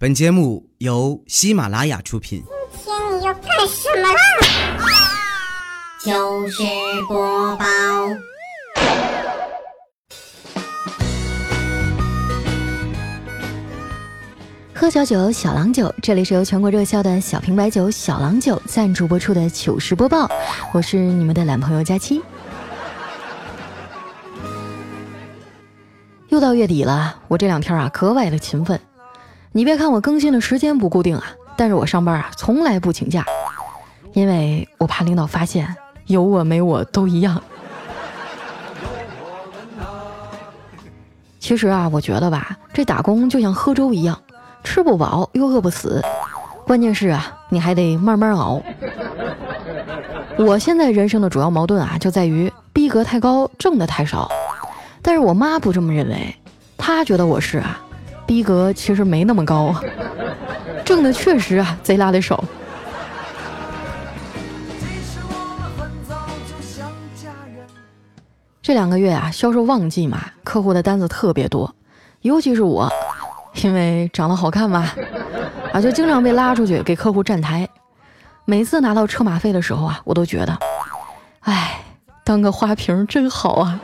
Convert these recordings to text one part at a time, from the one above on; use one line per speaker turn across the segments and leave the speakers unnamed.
本节目由喜马拉雅出品。
今天你要干什么啦？
糗事播报，
喝小酒，小郎酒，这里是由全国热销的小瓶白酒小郎酒赞助播出的糗事播报，我是你们的懒朋友佳期。又到月底了，我这两天啊格外的勤奋。你别看我更新的时间不固定啊，但是我上班啊从来不请假，因为我怕领导发现有我没我都一样。其实啊，我觉得吧，这打工就像喝粥一样，吃不饱又饿不死，关键是啊，你还得慢慢熬。我现在人生的主要矛盾啊，就在于逼格太高，挣的太少。但是我妈不这么认为，她觉得我是啊。逼格其实没那么高啊，挣的确实啊贼拉的少。这两个月啊，销售旺季嘛，客户的单子特别多，尤其是我，因为长得好看嘛，啊，就经常被拉出去给客户站台。每次拿到车马费的时候啊，我都觉得，哎，当个花瓶真好啊。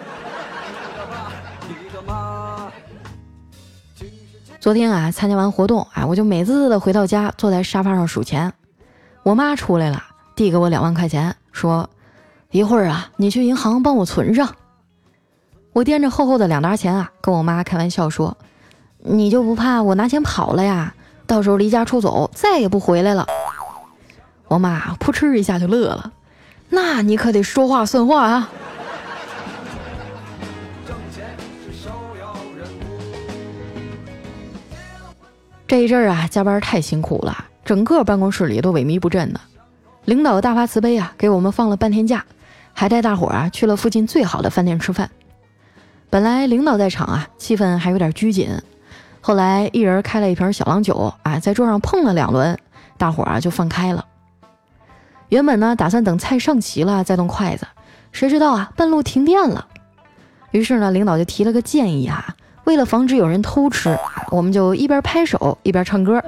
昨天啊，参加完活动，哎，我就美滋滋的回到家，坐在沙发上数钱。我妈出来了，递给我两万块钱，说：“一会儿啊，你去银行帮我存上。”我掂着厚厚的两沓钱啊，跟我妈开玩笑说：“你就不怕我拿钱跑了呀？到时候离家出走，再也不回来了。”我妈扑哧一下就乐了：“那你可得说话算话啊！”这一阵儿啊，加班太辛苦了，整个办公室里都萎靡不振的。领导大发慈悲啊，给我们放了半天假，还带大伙儿啊去了附近最好的饭店吃饭。本来领导在场啊，气氛还有点拘谨。后来一人开了一瓶小郎酒啊，在桌上碰了两轮，大伙儿啊就放开了。原本呢，打算等菜上齐了再动筷子，谁知道啊，半路停电了。于是呢，领导就提了个建议啊。为了防止有人偷吃，我们就一边拍手一边唱歌。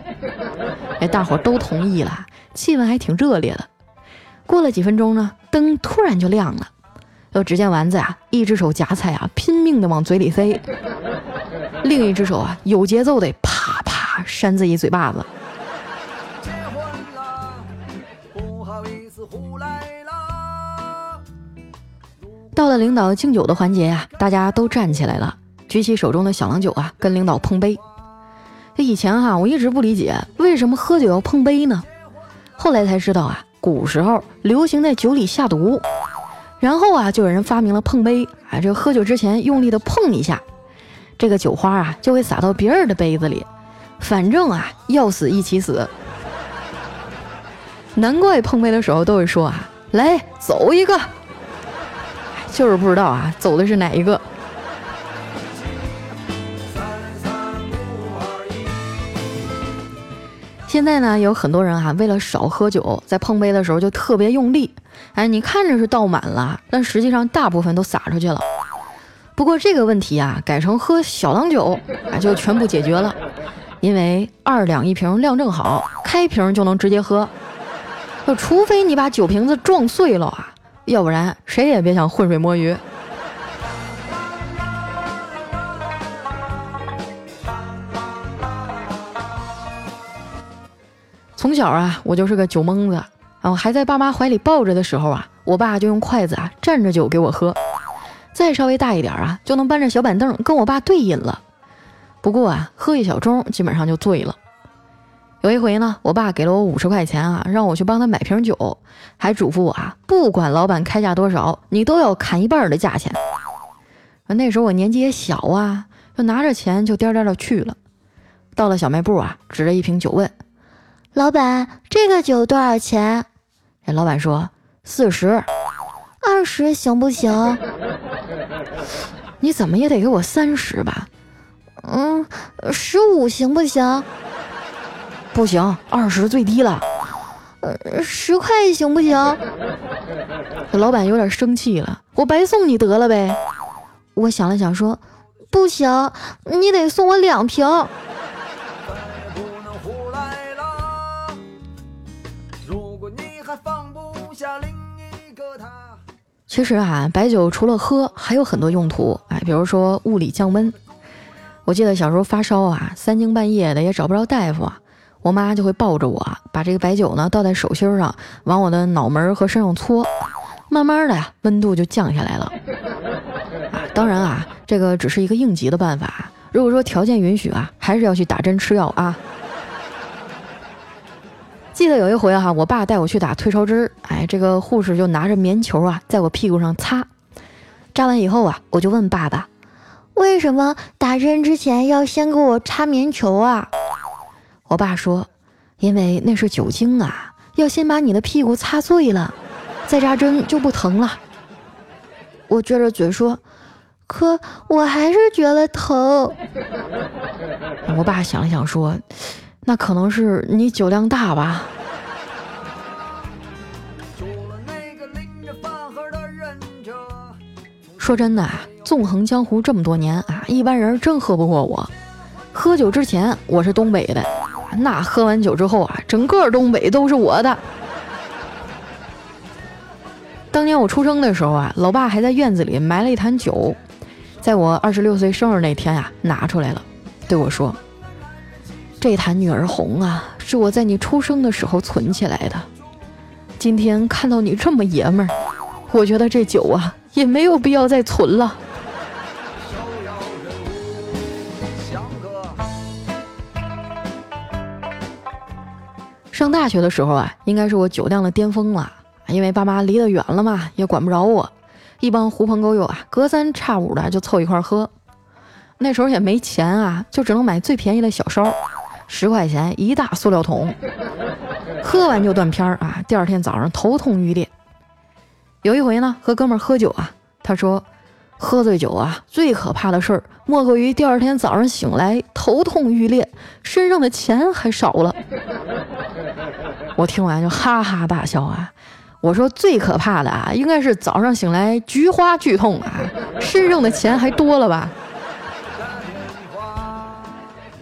哎，大伙都同意了，气氛还挺热烈的。过了几分钟呢，灯突然就亮了。又只见丸子啊，一只手夹菜啊，拼命的往嘴里塞；另一只手啊，有节奏的啪啪扇自己嘴巴子。到了领导敬酒的环节呀，大家都站起来了。举起手中的小郎酒啊，跟领导碰杯。这以前哈，我一直不理解为什么喝酒要碰杯呢？后来才知道啊，古时候流行在酒里下毒，然后啊，就有人发明了碰杯啊，这喝酒之前用力的碰一下，这个酒花啊就会洒到别人的杯子里，反正啊要死一起死。难怪碰杯的时候都会说啊，来走一个，就是不知道啊走的是哪一个。现在呢，有很多人哈，为了少喝酒，在碰杯的时候就特别用力。哎，你看着是倒满了，但实际上大部分都洒出去了。不过这个问题啊，改成喝小郎酒啊，就全部解决了。因为二两一瓶，量正好，开瓶就能直接喝。除非你把酒瓶子撞碎了啊，要不然谁也别想浑水摸鱼。从小啊，我就是个酒蒙子。啊，我还在爸妈怀里抱着的时候啊，我爸就用筷子啊蘸着酒给我喝。再稍微大一点啊，就能搬着小板凳跟我爸对饮了。不过啊，喝一小盅基本上就醉了。有一回呢，我爸给了我五十块钱啊，让我去帮他买瓶酒，还嘱咐我啊，不管老板开价多少，你都要砍一半的价钱。那时候我年纪也小啊，就拿着钱就颠颠的去了。到了小卖部啊，指着一瓶酒问。
老板，这个酒多少钱？
这老板说四十，
二十行不行？
你怎么也得给我三十吧？
嗯，十五行不行？
不行，二十最低了。
呃，十块行不行？
老板有点生气了，我白送你得了呗。
我想了想说，不行，你得送我两瓶。
下另一个他其实啊，白酒除了喝，还有很多用途。哎，比如说物理降温。我记得小时候发烧啊，三更半夜的也找不着大夫啊，我妈就会抱着我，把这个白酒呢倒在手心上，往我的脑门和身上搓，慢慢的呀，温度就降下来了。啊，当然啊，这个只是一个应急的办法。如果说条件允许啊，还是要去打针吃药啊。记得有一回哈，我爸带我去打退烧针，哎，这个护士就拿着棉球啊，在我屁股上擦。扎完以后啊，我就问爸爸，
为什么打针之前要先给我插棉球啊？
我爸说，因为那是酒精啊，要先把你的屁股擦碎了，再扎针就不疼了。
我撅着嘴说，可我还是觉得疼。
我爸想了想说。那可能是你酒量大吧。说真的啊，纵横江湖这么多年啊，一般人真喝不过我。喝酒之前我是东北的，那喝完酒之后啊，整个东北都是我的。当年我出生的时候啊，老爸还在院子里埋了一坛酒，在我二十六岁生日那天呀，拿出来了，对我说。这坛女儿红啊，是我在你出生的时候存起来的。今天看到你这么爷们儿，我觉得这酒啊也没有必要再存了。上大学的时候啊，应该是我酒量的巅峰了，因为爸妈离得远了嘛，也管不着我。一帮狐朋狗友啊，隔三差五的就凑一块喝。那时候也没钱啊，就只能买最便宜的小烧。十块钱一大塑料桶，喝完就断片儿啊！第二天早上头痛欲裂。有一回呢，和哥们儿喝酒啊，他说，喝醉酒啊，最可怕的事儿莫过于第二天早上醒来头痛欲裂，身上的钱还少了。我听完就哈哈大笑啊！我说最可怕的啊，应该是早上醒来菊花剧痛啊，身上的钱还多了吧？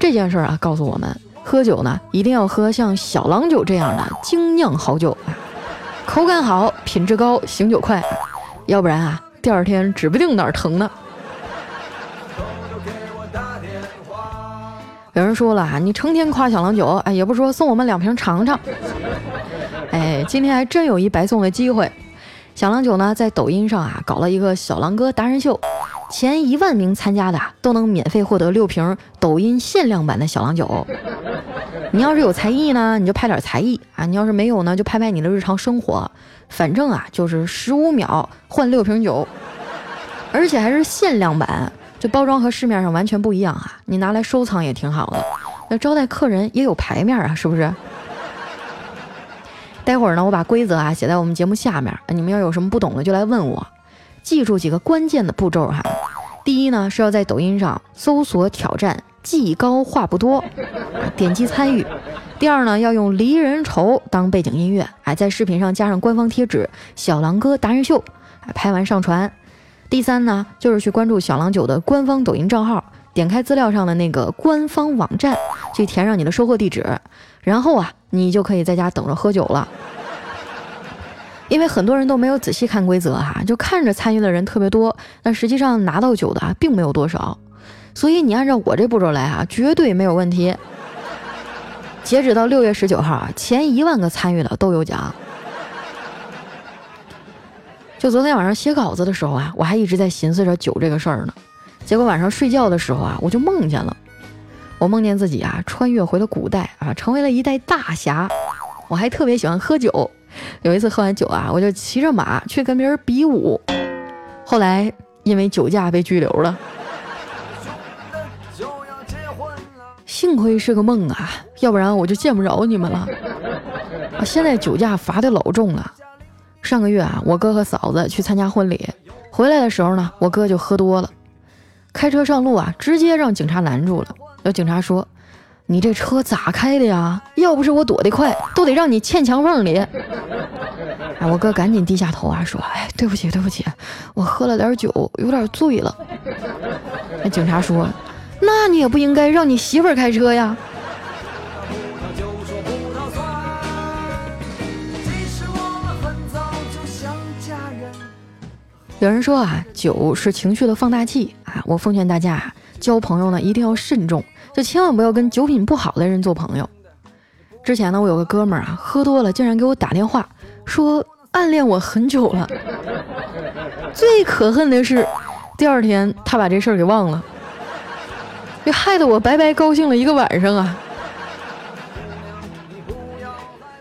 这件事儿啊，告诉我们，喝酒呢，一定要喝像小郎酒这样的精酿好酒，口感好，品质高，醒酒快，要不然啊，第二天指不定哪儿疼呢。有人说了啊，你成天夸小郎酒，哎，也不说送我们两瓶尝尝。哎，今天还真有一白送的机会。小郎酒呢，在抖音上啊，搞了一个小郎哥达人秀。前一万名参加的都能免费获得六瓶抖音限量版的小郎酒。你要是有才艺呢，你就拍点才艺啊；你要是没有呢，就拍拍你的日常生活。反正啊，就是十五秒换六瓶酒，而且还是限量版，这包装和市面上完全不一样啊！你拿来收藏也挺好的，那招待客人也有牌面啊，是不是？待会儿呢，我把规则啊写在我们节目下面，你们要有什么不懂的就来问我。记住几个关键的步骤哈，第一呢是要在抖音上搜索挑战“技高话不多”，点击参与。第二呢要用《离人愁》当背景音乐，哎，在视频上加上官方贴纸“小狼哥达人秀”，拍完上传。第三呢就是去关注小郎酒的官方抖音账号，点开资料上的那个官方网站，去填上你的收货地址，然后啊你就可以在家等着喝酒了。因为很多人都没有仔细看规则哈，就看着参与的人特别多，但实际上拿到酒的啊并没有多少，所以你按照我这步骤来啊，绝对没有问题。截止到六月十九号，前一万个参与的都有奖。就昨天晚上写稿子的时候啊，我还一直在寻思着酒这个事儿呢，结果晚上睡觉的时候啊，我就梦见了，我梦见自己啊穿越回了古代啊，成为了一代大侠，我还特别喜欢喝酒。有一次喝完酒啊，我就骑着马去跟别人比武，后来因为酒驾被拘留了。幸亏是个梦啊，要不然我就见不着你们了。啊现在酒驾罚的老重了。上个月啊，我哥和嫂子去参加婚礼，回来的时候呢，我哥就喝多了，开车上路啊，直接让警察拦住了。有警察说。你这车咋开的呀？要不是我躲得快，都得让你嵌墙缝里。哎，我哥赶紧低下头啊，说：“哎，对不起，对不起，我喝了点酒，有点醉了。”那警察说：“那你也不应该让你媳妇儿开车呀。”有人说啊，酒是情绪的放大器啊，我奉劝大家，交朋友呢一定要慎重，就千万不要跟酒品不好的人做朋友。之前呢，我有个哥们儿啊，喝多了竟然给我打电话说暗恋我很久了。最可恨的是，第二天他把这事儿给忘了，这害得我白白高兴了一个晚上啊。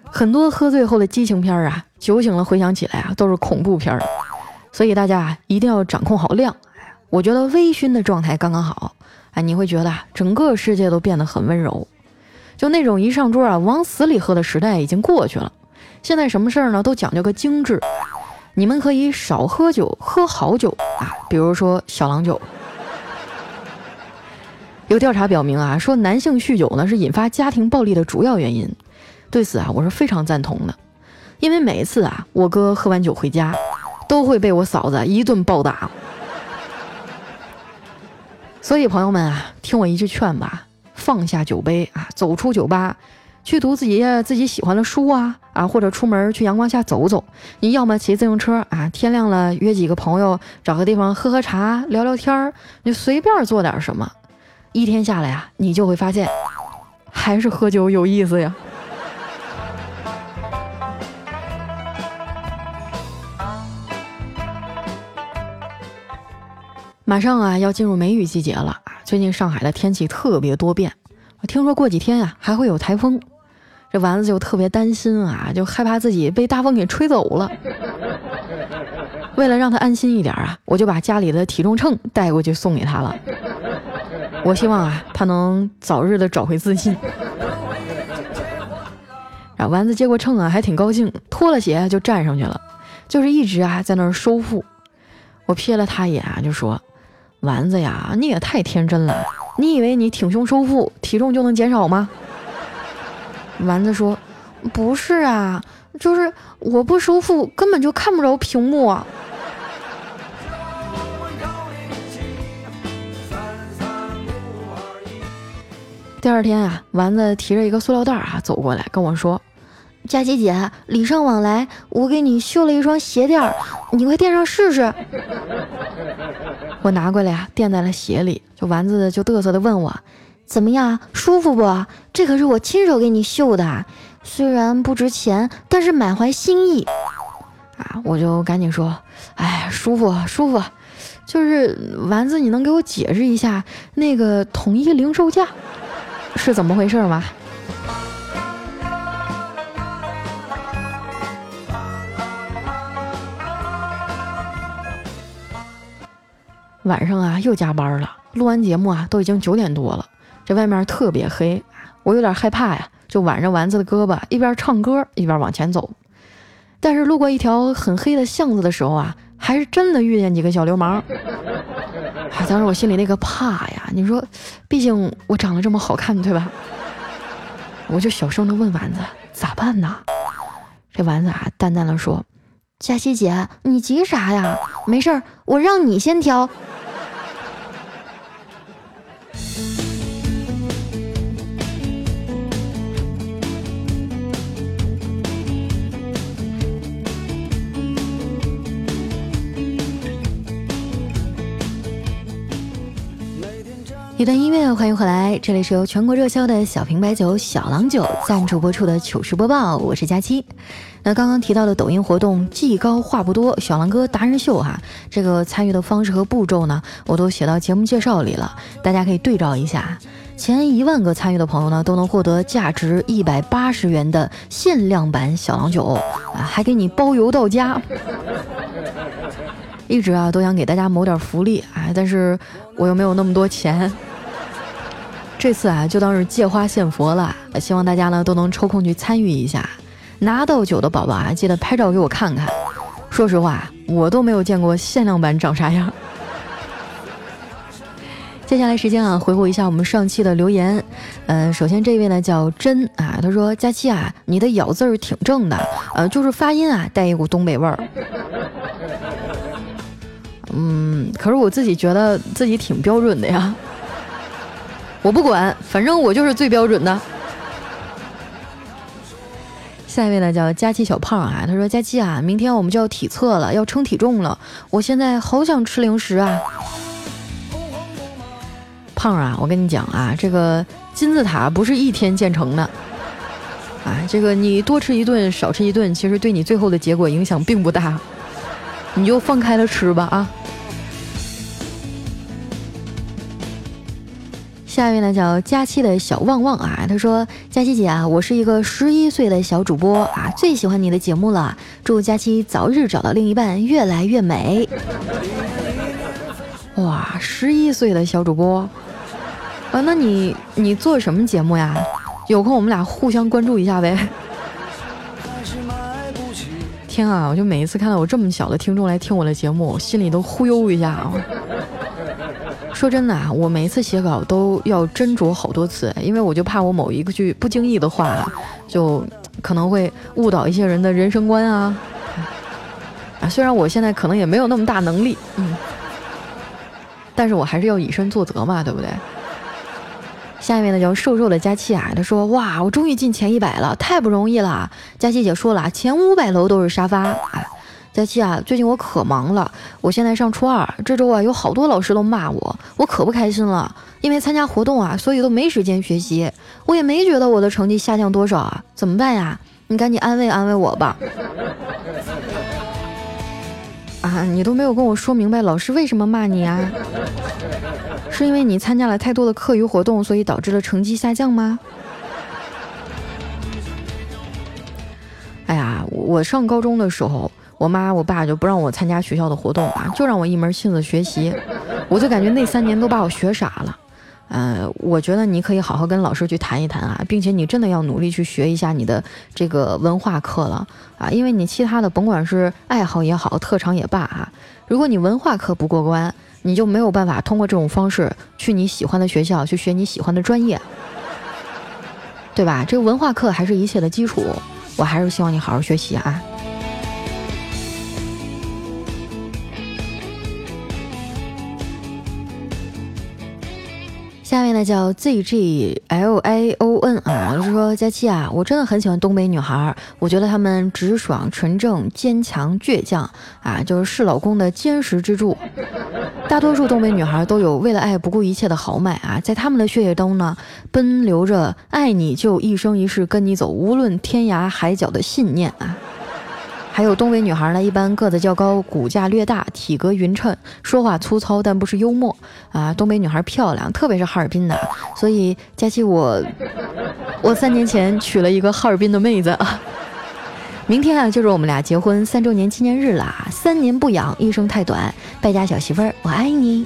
很多喝醉后的激情片啊，酒醒了回想起来啊，都是恐怖片儿。所以大家，一定要掌控好量。我觉得微醺的状态刚刚好，哎，你会觉得整个世界都变得很温柔。就那种一上桌啊往死里喝的时代已经过去了，现在什么事儿呢都讲究个精致。你们可以少喝酒，喝好酒啊，比如说小郎酒。有调查表明啊，说男性酗酒呢是引发家庭暴力的主要原因。对此啊，我是非常赞同的，因为每一次啊，我哥喝完酒回家，都会被我嫂子一顿暴打。所以朋友们啊，听我一句劝吧。放下酒杯啊，走出酒吧，去读自己自己喜欢的书啊啊，或者出门去阳光下走走。你要么骑自行车啊，天亮了约几个朋友找个地方喝喝茶聊聊天儿，你随便做点什么，一天下来啊，你就会发现还是喝酒有意思呀。马上啊，要进入梅雨季节了。最近上海的天气特别多变，我听说过几天呀还会有台风，这丸子就特别担心啊，就害怕自己被大风给吹走了。为了让他安心一点啊，我就把家里的体重秤带过去送给他了。我希望啊，他能早日的找回自信。然后丸子接过秤啊，还挺高兴，脱了鞋就站上去了，就是一直啊在那儿收腹。我瞥了他一眼啊，就说。丸子呀，你也太天真了！你以为你挺胸收腹，体重就能减少吗？丸子说：“不是啊，就是我不收腹，根本就看不着屏幕啊。”第二天啊，丸子提着一个塑料袋啊走过来跟我说：“佳琪姐，礼尚往来，我给你绣了一双鞋垫，你快垫上试试。”我拿过来呀，垫在了鞋里。就丸子就嘚瑟的问我，怎么样，舒服不？这可是我亲手给你绣的，虽然不值钱，但是满怀心意。啊，我就赶紧说，哎，舒服舒服。就是丸子，你能给我解释一下那个统一零售价是怎么回事吗？晚上啊，又加班了。录完节目啊，都已经九点多了。这外面特别黑，我有点害怕呀，就挽着丸子的胳膊，一边唱歌一边往前走。但是路过一条很黑的巷子的时候啊，还是真的遇见几个小流氓。啊，当时我心里那个怕呀，你说，毕竟我长得这么好看，对吧？我就小声的问丸子咋办呢？这丸子啊，淡淡的说：“佳琪姐，你急啥呀？没事儿，我让你先挑。”一段音乐，欢迎回来，这里是由全国热销的小瓶白酒小郎酒赞助播出的糗事播报，我是佳期。那刚刚提到的抖音活动“技高话不多，小狼哥达人秀”哈，这个参与的方式和步骤呢，我都写到节目介绍里了，大家可以对照一下。前一万个参与的朋友呢，都能获得价值一百八十元的限量版小郎酒啊，还给你包邮到家。一直啊都想给大家谋点福利啊，但是我又没有那么多钱。这次啊，就当是借花献佛了，希望大家呢都能抽空去参与一下。拿到酒的宝宝啊，记得拍照给我看看。说实话，我都没有见过限量版长啥样。接下来时间啊，回顾一下我们上期的留言。嗯，首先这位呢叫真啊，他说：“佳期啊，你的咬字儿挺正的，呃，就是发音啊带一股东北味儿。”嗯，可是我自己觉得自己挺标准的呀。我不管，反正我就是最标准的。下一位呢叫佳琪小胖啊，他说佳琪啊，明天我们就要体测了，要称体重了，我现在好想吃零食啊。胖啊，我跟你讲啊，这个金字塔不是一天建成的，啊，这个你多吃一顿少吃一顿，其实对你最后的结果影响并不大，你就放开了吃吧啊。下一位呢叫佳期的小旺旺啊，他说：“佳期姐啊，我是一个十一岁的小主播啊，最喜欢你的节目了，祝佳期早日找到另一半，越来越美。”哇，十一岁的小主播啊，那你你做什么节目呀？有空我们俩互相关注一下呗。天啊，我就每一次看到有这么小的听众来听我的节目，心里都忽悠一下啊。说真的啊，我每一次写稿都要斟酌好多次，因为我就怕我某一个句不经意的话，就可能会误导一些人的人生观啊。啊，虽然我现在可能也没有那么大能力，嗯，但是我还是要以身作则嘛，对不对？下一位呢叫瘦瘦的佳期啊，他说：哇，我终于进前一百了，太不容易了。佳期姐说了，前五百楼都是沙发。佳琪啊，最近我可忙了，我现在上初二，这周啊有好多老师都骂我，我可不开心了。因为参加活动啊，所以都没时间学习，我也没觉得我的成绩下降多少啊，怎么办呀？你赶紧安慰安慰我吧。啊，你都没有跟我说明白老师为什么骂你啊？是因为你参加了太多的课余活动，所以导致了成绩下降吗？哎呀，我上高中的时候。我妈我爸就不让我参加学校的活动啊，就让我一门心思学习，我就感觉那三年都把我学傻了。呃，我觉得你可以好好跟老师去谈一谈啊，并且你真的要努力去学一下你的这个文化课了啊，因为你其他的甭管是爱好也好，特长也罢啊，如果你文化课不过关，你就没有办法通过这种方式去你喜欢的学校去学你喜欢的专业，对吧？这个文化课还是一切的基础，我还是希望你好好学习啊。下面呢叫 Z G L I O N 啊，就是说佳期啊，我真的很喜欢东北女孩，我觉得她们直爽、纯正、坚强、倔强啊，就是是老公的坚实支柱。大多数东北女孩都有为了爱不顾一切的豪迈啊，在她们的血液中呢，奔流着爱你就一生一世跟你走，无论天涯海角的信念啊。还有东北女孩呢，一般个子较高，骨架略大，体格匀称，说话粗糙，但不是幽默啊。东北女孩漂亮，特别是哈尔滨的，所以佳期我，我三年前娶了一个哈尔滨的妹子，明天啊就是我们俩结婚三周年纪念日啦。三年不养，一生太短，败家小媳妇儿，我爱你。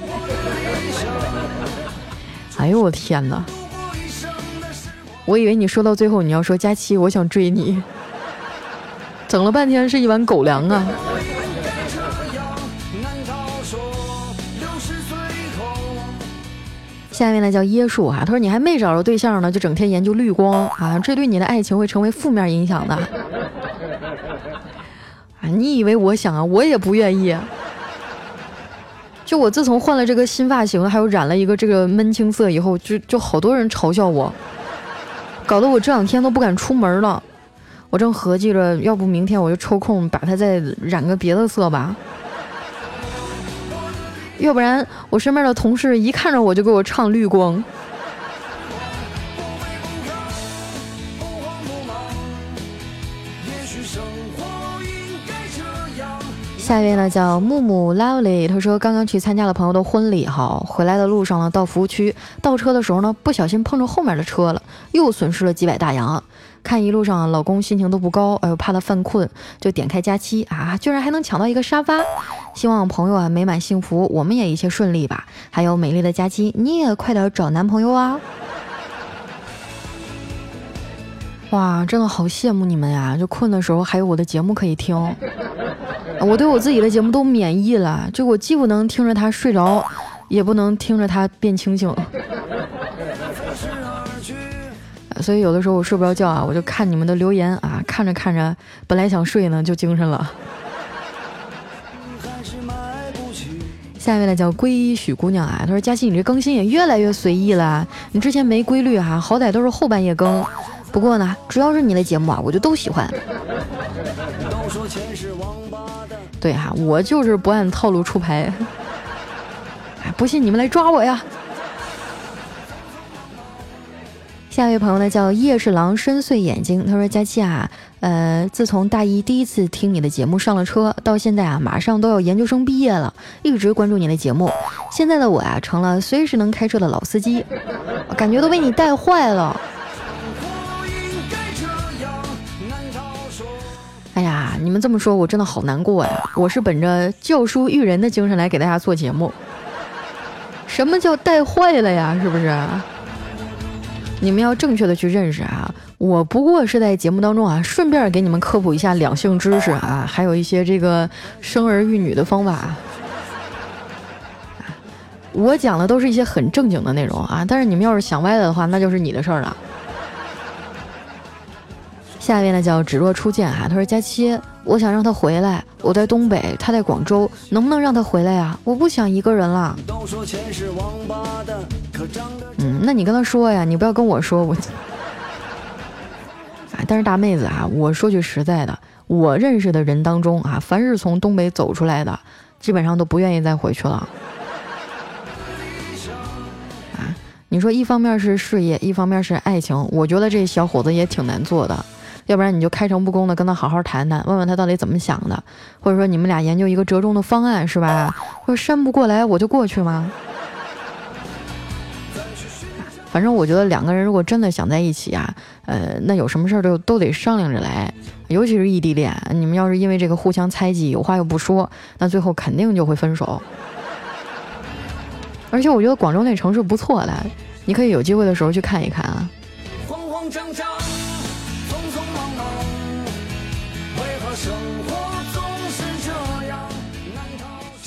哎呦我天哪！我以为你说到最后你要说佳期，我想追你。整了半天是一碗狗粮啊！下面呢叫椰树哈，他说你还没找着对象呢，就整天研究绿光啊，这对你的爱情会成为负面影响的。啊，你以为我想啊，我也不愿意。就我自从换了这个新发型，还有染了一个这个闷青色以后，就就好多人嘲笑我，搞得我这两天都不敢出门了。我正合计着，要不明天我就抽空把它再染个别的色吧，要不然我身边的同事一看着我就给我唱绿光。下一位呢叫木木 lovely，他说刚刚去参加了朋友的婚礼，哈，回来的路上呢到服务区倒车的时候呢不小心碰着后面的车了，又损失了几百大洋。看一路上老公心情都不高，哎呦怕他犯困，就点开佳期啊，居然还能抢到一个沙发。希望朋友啊美满幸福，我们也一切顺利吧。还有美丽的佳期，你也快点找男朋友啊！哇，真的好羡慕你们呀！就困的时候还有我的节目可以听。我对我自己的节目都免疫了，就我既不能听着他睡着，也不能听着他变清醒。所以有的时候我睡不着觉啊，我就看你们的留言啊，看着看着，本来想睡呢，就精神了。下一位呢叫归依许姑娘啊，她说：“佳琪，你这更新也越来越随意了，你之前没规律哈，好歹都是后半夜更。”不过呢，只要是你的节目啊，我就都喜欢。对哈，我就是不按套路出牌。哎，不信你们来抓我呀！下一位朋友呢叫夜视狼深邃眼睛，他说：“佳期啊，呃，自从大一第一次听你的节目上了车，到现在啊，马上都要研究生毕业了，一直关注你的节目。现在的我呀，成了随时能开车的老司机，感觉都被你带坏了。哎呀，你们这么说，我真的好难过呀！我是本着教书育人的精神来给大家做节目。什么叫带坏了呀？是不是？”你们要正确的去认识啊！我不过是在节目当中啊，顺便给你们科普一下两性知识啊，还有一些这个生儿育女的方法。我讲的都是一些很正经的内容啊，但是你们要是想歪了的话，那就是你的事儿了。下一位呢叫芷若初见哈，他说佳期，我想让他回来，我在东北，他在广州，能不能让他回来呀？我不想一个人了。嗯，那你跟他说呀，你不要跟我说我。啊，但是大妹子啊，我说句实在的，我认识的人当中啊，凡是从东北走出来的，基本上都不愿意再回去了。啊，你说一方面是事业，一方面是爱情，我觉得这小伙子也挺难做的。要不然你就开诚布公的跟他好好谈谈，问问他到底怎么想的，或者说你们俩研究一个折中的方案，是吧？说删不过来我就过去吗？反正我觉得两个人如果真的想在一起啊，呃，那有什么事儿都都得商量着来，尤其是异地恋，你们要是因为这个互相猜忌，有话又不说，那最后肯定就会分手。而且我觉得广州那城市不错的，你可以有机会的时候去看一看啊。慌慌张张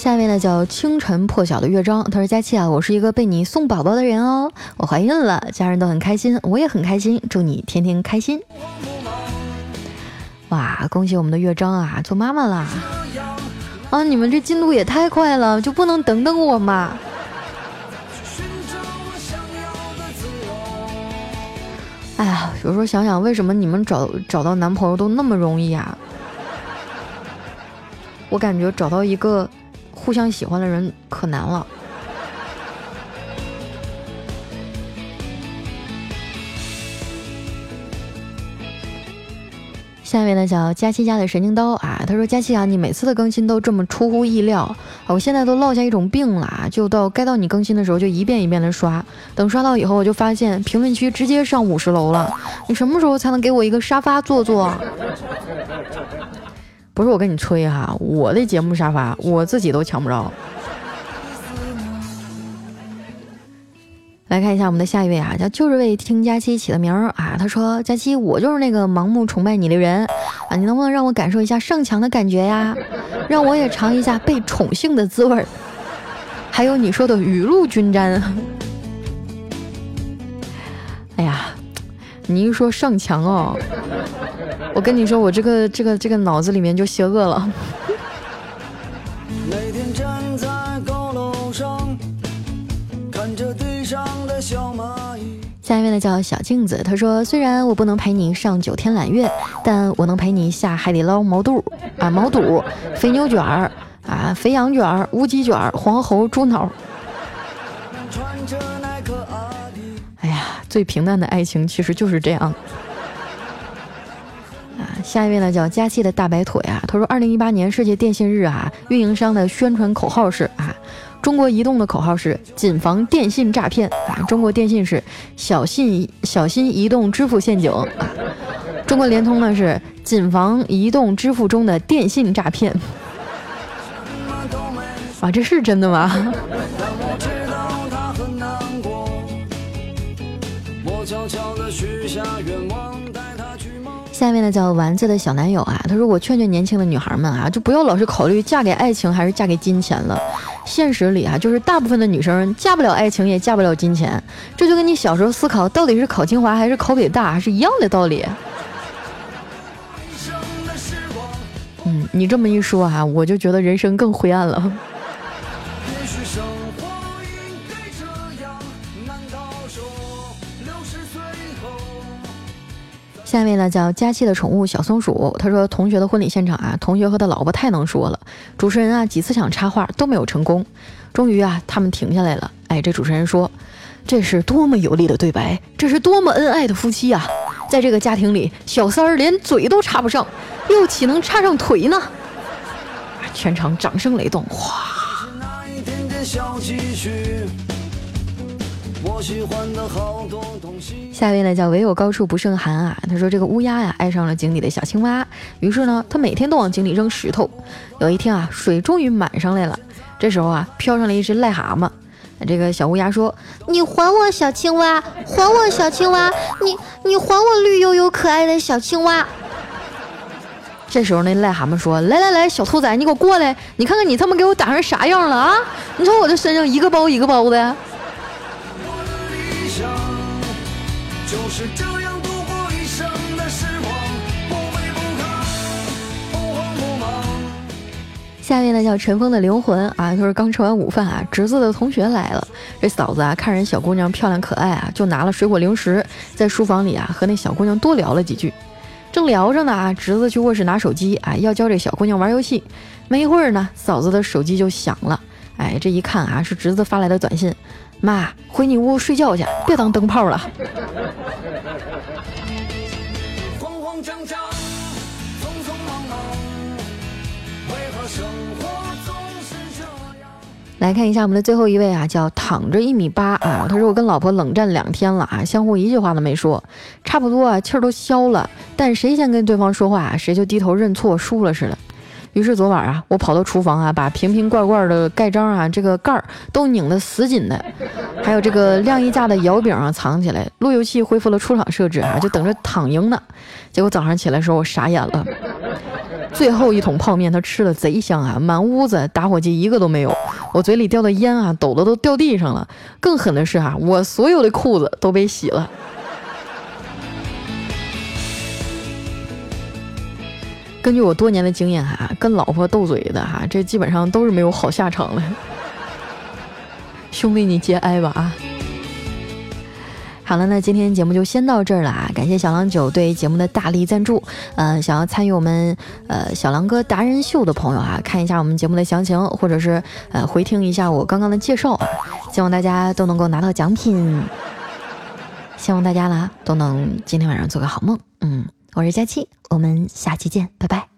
下面呢叫清晨破晓的乐章，他说：“佳期啊，我是一个被你送宝宝的人哦，我怀孕了，家人都很开心，我也很开心，祝你天天开心。”哇，恭喜我们的乐章啊，做妈妈啦！啊，你们这进度也太快了，就不能等等我吗？哎呀，有时候想想，为什么你们找找到男朋友都那么容易啊？我感觉找到一个。互相喜欢的人可难了。下面呢叫佳期家的神经刀啊，他说：“佳期啊，你每次的更新都这么出乎意料，我现在都落下一种病了啊，就到该到你更新的时候就一遍一遍的刷，等刷到以后我就发现评论区直接上五十楼了，你什么时候才能给我一个沙发坐坐？”不是我跟你吹哈，我的节目沙发我自己都抢不着。来看一下我们的下一位啊，叫就是为听佳期起的名儿啊。他说：“佳期，我就是那个盲目崇拜你的人啊，你能不能让我感受一下上墙的感觉呀？让我也尝一下被宠幸的滋味儿。还有你说的雨露均沾。哎呀，你一说上墙哦。”我跟你说，我这个这个这个脑子里面就邪恶了。看着地上的小蚂蚁下一位呢叫小镜子，他说：“虽然我不能陪你上九天揽月，但我能陪你下海底捞毛肚啊毛肚、肥牛卷儿啊肥羊卷儿、乌鸡卷儿、黄喉猪脑。”最平淡的爱情其实就是这样啊。下一位呢叫佳期的大白腿啊，他说二零一八年世界电信日啊，运营商的宣传口号是啊，中国移动的口号是谨防电信诈骗啊，中国电信是小心小心移动支付陷阱啊，中国联通呢是谨防移动支付中的电信诈骗。啊，这是真的吗？下面呢叫丸子的小男友啊，他说我劝劝年轻的女孩们啊，就不要老是考虑嫁给爱情还是嫁给金钱了。现实里啊，就是大部分的女生嫁不了爱情，也嫁不了金钱。这就跟你小时候思考到底是考清华还是考北大是一样的道理。嗯，你这么一说啊，我就觉得人生更灰暗了。下面呢叫佳期的宠物小松鼠，他说同学的婚礼现场啊，同学和他老婆太能说了，主持人啊几次想插话都没有成功，终于啊他们停下来了。哎，这主持人说，这是多么有力的对白，这是多么恩爱的夫妻啊！在这个家庭里，小三儿连嘴都插不上，又岂能插上腿呢？全场掌声雷动，哗！下一位呢叫唯有高处不胜寒啊，他说这个乌鸦呀爱上了井里的小青蛙，于是呢他每天都往井里扔石头。有一天啊水终于满上来了，这时候啊飘上了一只癞蛤蟆，这个小乌鸦说：“
你还我小青蛙，还我小青蛙，你你还我绿油油可爱的小青蛙。”
这时候那癞蛤蟆说：“来来来，小兔崽，你给我过来，你看看你他妈给我打成啥样了啊？你瞅我这身上一个包一个包的。”就是这样度过一生的时光，不卑不亢，不慌不忙。下面呢叫尘封的灵魂啊，就是刚吃完午饭啊，侄子的同学来了，这嫂子啊看人小姑娘漂亮可爱啊，就拿了水果零食在书房里啊和那小姑娘多聊了几句。正聊着呢啊，侄子去卧室拿手机啊，要教这小姑娘玩游戏。没一会儿呢，嫂子的手机就响了，哎，这一看啊，是侄子发来的短信。妈，回你屋睡觉去，别当灯泡了。来看一下我们的最后一位啊，叫躺着一米八啊。他说我跟老婆冷战两天了啊，相互一句话都没说，差不多啊气儿都消了，但谁先跟对方说话，谁就低头认错输了似的。于是昨晚啊，我跑到厨房啊，把瓶瓶罐罐的盖章啊，这个盖儿都拧得死紧的，还有这个晾衣架的摇柄啊藏起来。路由器恢复了出厂设置啊，就等着躺赢呢。结果早上起来的时候，我傻眼了。最后一桶泡面，他吃的贼香啊，满屋子打火机一个都没有。我嘴里叼的烟啊，抖的都掉地上了。更狠的是啊，我所有的裤子都被洗了。根据我多年的经验哈，跟老婆斗嘴的哈，这基本上都是没有好下场的。兄弟，你节哀吧啊！好了，那今天节目就先到这儿了啊！感谢小郎酒对节目的大力赞助。呃，想要参与我们呃小狼哥达人秀的朋友啊，看一下我们节目的详情，或者是呃回听一下我刚刚的介绍啊，希望大家都能够拿到奖品。希望大家呢都能今天晚上做个好梦。嗯。我是佳期，我们下期见，拜拜。